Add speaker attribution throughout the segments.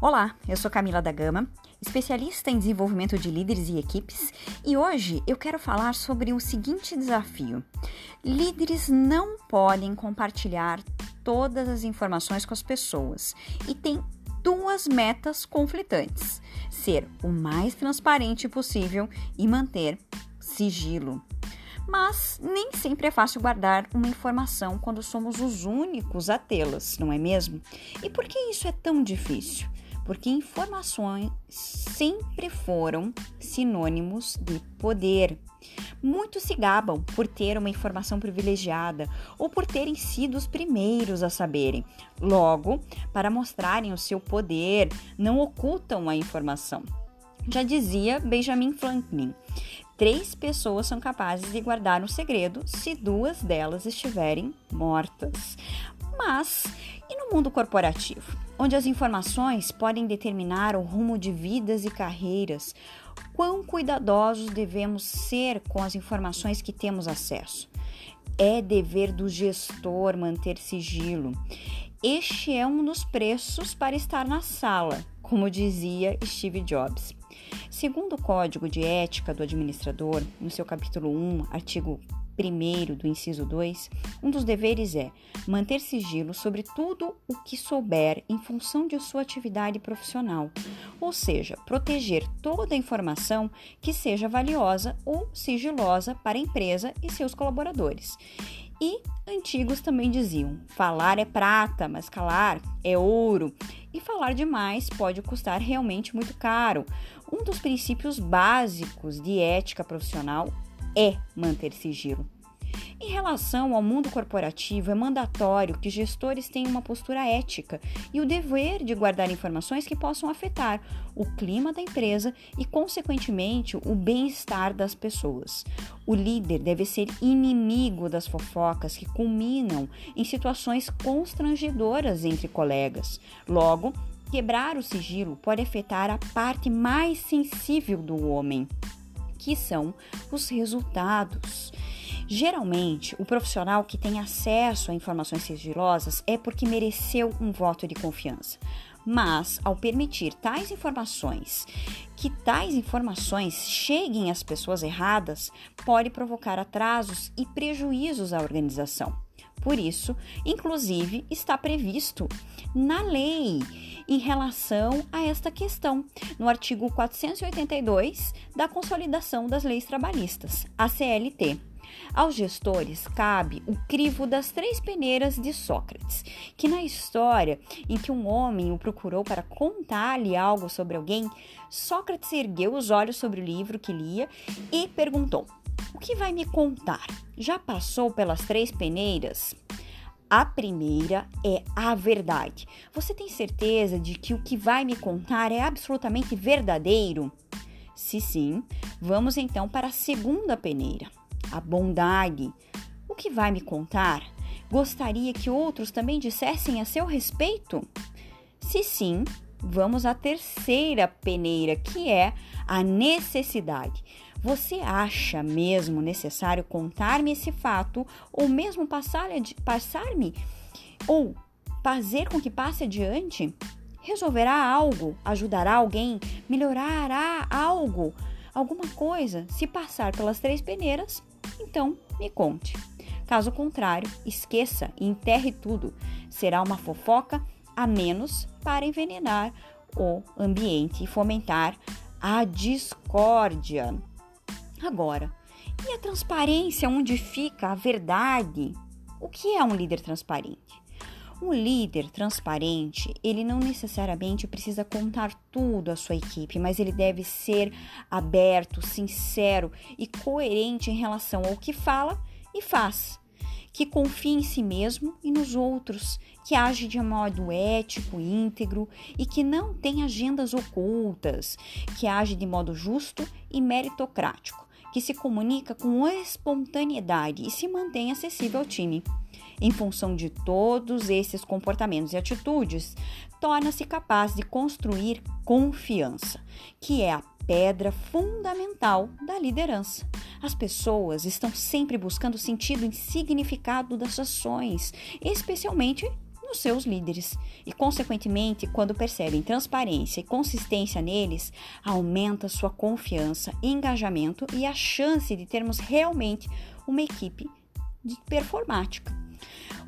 Speaker 1: Olá, eu sou Camila da Gama, especialista em desenvolvimento de líderes e equipes, e hoje eu quero falar sobre o seguinte desafio: líderes não podem compartilhar todas as informações com as pessoas e tem duas metas conflitantes: ser o mais transparente possível e manter sigilo. Mas nem sempre é fácil guardar uma informação quando somos os únicos a tê-las, não é mesmo? E por que isso é tão difícil? Porque informações sempre foram sinônimos de poder. Muitos se gabam por ter uma informação privilegiada ou por terem sido os primeiros a saberem. Logo, para mostrarem o seu poder, não ocultam a informação. Já dizia Benjamin Franklin: três pessoas são capazes de guardar um segredo se duas delas estiverem mortas. Mas e no mundo corporativo, onde as informações podem determinar o rumo de vidas e carreiras, quão cuidadosos devemos ser com as informações que temos acesso? É dever do gestor manter sigilo. Este é um dos preços para estar na sala, como dizia Steve Jobs. Segundo o Código de Ética do Administrador, no seu capítulo 1, artigo 1 do inciso 2, um dos deveres é manter sigilo sobre tudo o que souber em função de sua atividade profissional, ou seja, proteger toda informação que seja valiosa ou sigilosa para a empresa e seus colaboradores. E antigos também diziam: falar é prata, mas calar é ouro. E falar demais pode custar realmente muito caro. Um dos princípios básicos de ética profissional é manter sigilo. Em relação ao mundo corporativo, é mandatório que gestores tenham uma postura ética e o dever de guardar informações que possam afetar o clima da empresa e, consequentemente, o bem-estar das pessoas. O líder deve ser inimigo das fofocas que culminam em situações constrangedoras entre colegas. Logo, quebrar o sigilo pode afetar a parte mais sensível do homem, que são os resultados. Geralmente, o profissional que tem acesso a informações sigilosas é porque mereceu um voto de confiança. Mas, ao permitir tais informações, que tais informações cheguem às pessoas erradas, pode provocar atrasos e prejuízos à organização. Por isso, inclusive, está previsto na lei em relação a esta questão, no artigo 482 da Consolidação das Leis Trabalhistas, a CLT. Aos gestores cabe o crivo das três peneiras de Sócrates, que na história em que um homem o procurou para contar-lhe algo sobre alguém, Sócrates ergueu os olhos sobre o livro que lia e perguntou: O que vai me contar? Já passou pelas três peneiras? A primeira é a verdade. Você tem certeza de que o que vai me contar é absolutamente verdadeiro? Se sim, vamos então para a segunda peneira a bondade. O que vai me contar? Gostaria que outros também dissessem a seu respeito? Se sim, vamos à terceira peneira, que é a necessidade. Você acha mesmo necessário contar-me esse fato ou mesmo passar-me passar ou fazer com que passe adiante? Resolverá algo? Ajudará alguém? Melhorará algo? Alguma coisa? Se passar pelas três peneiras, então, me conte. Caso contrário, esqueça e enterre tudo. Será uma fofoca a menos para envenenar o ambiente e fomentar a discórdia. Agora, e a transparência onde fica a verdade? O que é um líder transparente? Um líder transparente, ele não necessariamente precisa contar tudo à sua equipe, mas ele deve ser aberto, sincero e coerente em relação ao que fala e faz. Que confie em si mesmo e nos outros, que age de modo ético, íntegro e que não tem agendas ocultas, que age de modo justo e meritocrático, que se comunica com espontaneidade e se mantém acessível ao time em função de todos esses comportamentos e atitudes, torna-se capaz de construir confiança, que é a pedra fundamental da liderança. As pessoas estão sempre buscando sentido e significado das ações, especialmente nos seus líderes. E, consequentemente, quando percebem transparência e consistência neles, aumenta sua confiança, engajamento e a chance de termos realmente uma equipe de performática.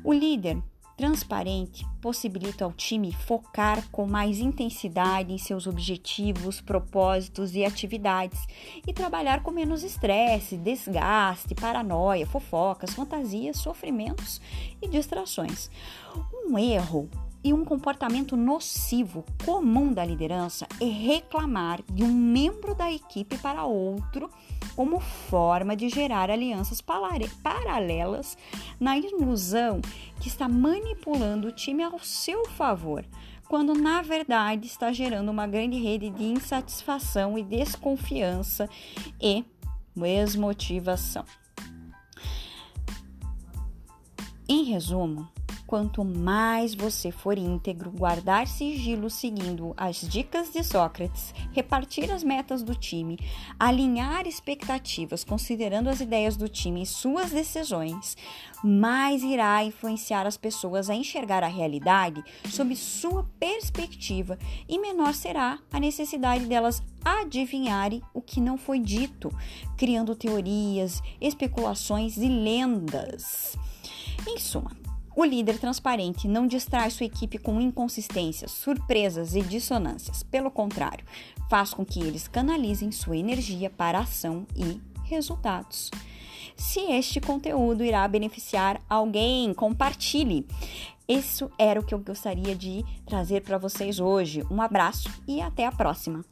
Speaker 1: O líder transparente possibilita ao time focar com mais intensidade em seus objetivos, propósitos e atividades e trabalhar com menos estresse, desgaste, paranoia, fofocas, fantasias, sofrimentos e distrações. Um erro e um comportamento nocivo comum da liderança é reclamar de um membro da equipe para outro como forma de gerar alianças paralelas na ilusão que está manipulando o time ao seu favor, quando na verdade está gerando uma grande rede de insatisfação e desconfiança e desmotivação. Em resumo, Quanto mais você for íntegro, guardar sigilo seguindo as dicas de Sócrates, repartir as metas do time, alinhar expectativas considerando as ideias do time e suas decisões, mais irá influenciar as pessoas a enxergar a realidade sob sua perspectiva e menor será a necessidade delas adivinharem o que não foi dito, criando teorias, especulações e lendas. Em suma, o líder transparente não distrai sua equipe com inconsistências, surpresas e dissonâncias. Pelo contrário, faz com que eles canalizem sua energia para ação e resultados. Se este conteúdo irá beneficiar alguém, compartilhe. Isso era o que eu gostaria de trazer para vocês hoje. Um abraço e até a próxima!